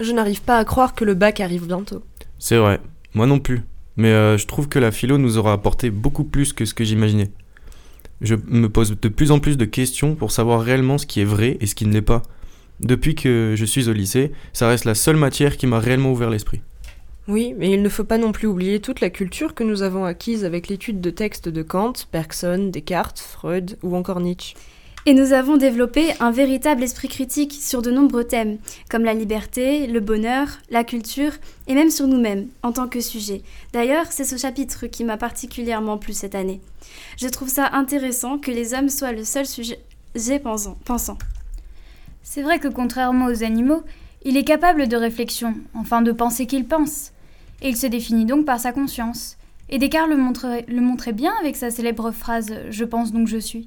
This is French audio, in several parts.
Je n'arrive pas à croire que le bac arrive bientôt. C'est vrai, moi non plus. Mais euh, je trouve que la philo nous aura apporté beaucoup plus que ce que j'imaginais. Je me pose de plus en plus de questions pour savoir réellement ce qui est vrai et ce qui ne l'est pas. Depuis que je suis au lycée, ça reste la seule matière qui m'a réellement ouvert l'esprit. Oui, mais il ne faut pas non plus oublier toute la culture que nous avons acquise avec l'étude de textes de Kant, Bergson, Descartes, Freud ou encore Nietzsche. Et nous avons développé un véritable esprit critique sur de nombreux thèmes, comme la liberté, le bonheur, la culture, et même sur nous-mêmes, en tant que sujet. D'ailleurs, c'est ce chapitre qui m'a particulièrement plu cette année. Je trouve ça intéressant que les hommes soient le seul sujet pensant. C'est vrai que contrairement aux animaux, il est capable de réflexion, enfin de penser qu'il pense. Et il se définit donc par sa conscience. Et Descartes le montrait bien avec sa célèbre phrase ⁇ Je pense donc je suis ⁇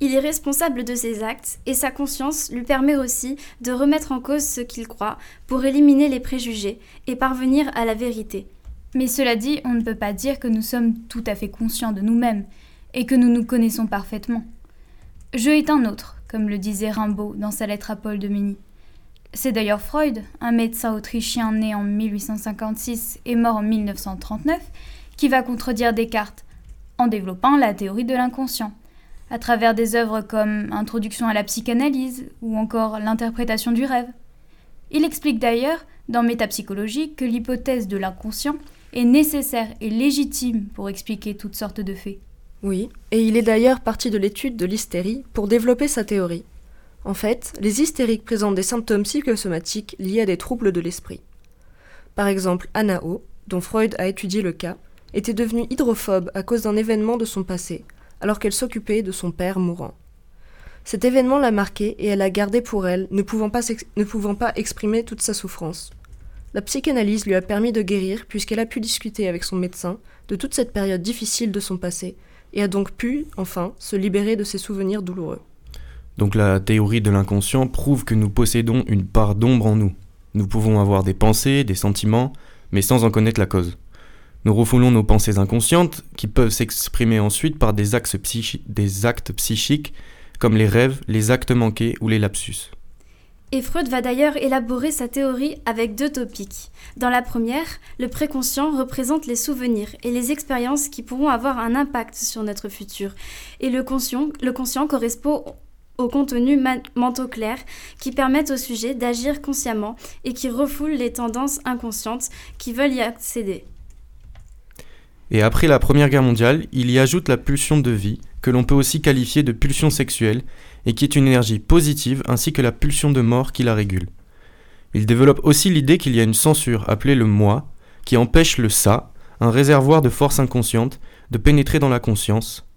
il est responsable de ses actes et sa conscience lui permet aussi de remettre en cause ce qu'il croit pour éliminer les préjugés et parvenir à la vérité. Mais cela dit, on ne peut pas dire que nous sommes tout à fait conscients de nous-mêmes et que nous nous connaissons parfaitement. Je est un autre, comme le disait Rimbaud dans sa lettre à Paul de Mény. C'est d'ailleurs Freud, un médecin autrichien né en 1856 et mort en 1939, qui va contredire Descartes en développant la théorie de l'inconscient à travers des œuvres comme Introduction à la psychanalyse ou encore L'interprétation du rêve. Il explique d'ailleurs, dans Métapsychologie, que l'hypothèse de l'inconscient est nécessaire et légitime pour expliquer toutes sortes de faits. Oui, et il est d'ailleurs parti de l'étude de l'hystérie pour développer sa théorie. En fait, les hystériques présentent des symptômes psychosomatiques liés à des troubles de l'esprit. Par exemple, Anao, dont Freud a étudié le cas, était devenue hydrophobe à cause d'un événement de son passé, alors qu'elle s'occupait de son père mourant. Cet événement l'a marquée et elle a gardé pour elle, ne pouvant, pas ne pouvant pas exprimer toute sa souffrance. La psychanalyse lui a permis de guérir puisqu'elle a pu discuter avec son médecin de toute cette période difficile de son passé et a donc pu, enfin, se libérer de ses souvenirs douloureux. Donc la théorie de l'inconscient prouve que nous possédons une part d'ombre en nous. Nous pouvons avoir des pensées, des sentiments, mais sans en connaître la cause. Nous refoulons nos pensées inconscientes qui peuvent s'exprimer ensuite par des actes, psychiques comme les rêves, les actes manqués ou les lapsus. Et Freud va d'ailleurs élaborer sa théorie avec deux topics. Dans la première, le préconscient représente les souvenirs et les expériences qui pourront avoir un impact sur notre futur. Et le conscient, le conscient correspond au contenu mentaux clairs qui permettent au sujet d'agir consciemment et qui refoulent les tendances inconscientes qui veulent y accéder. Et après la Première Guerre mondiale, il y ajoute la pulsion de vie, que l'on peut aussi qualifier de pulsion sexuelle, et qui est une énergie positive, ainsi que la pulsion de mort qui la régule. Il développe aussi l'idée qu'il y a une censure, appelée le moi, qui empêche le ça, un réservoir de force inconsciente, de pénétrer dans la conscience.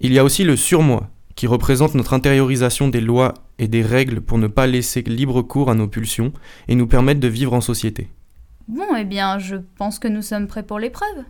Il y a aussi le surmoi, qui représente notre intériorisation des lois et des règles pour ne pas laisser libre cours à nos pulsions et nous permettre de vivre en société. Bon, eh bien, je pense que nous sommes prêts pour l'épreuve.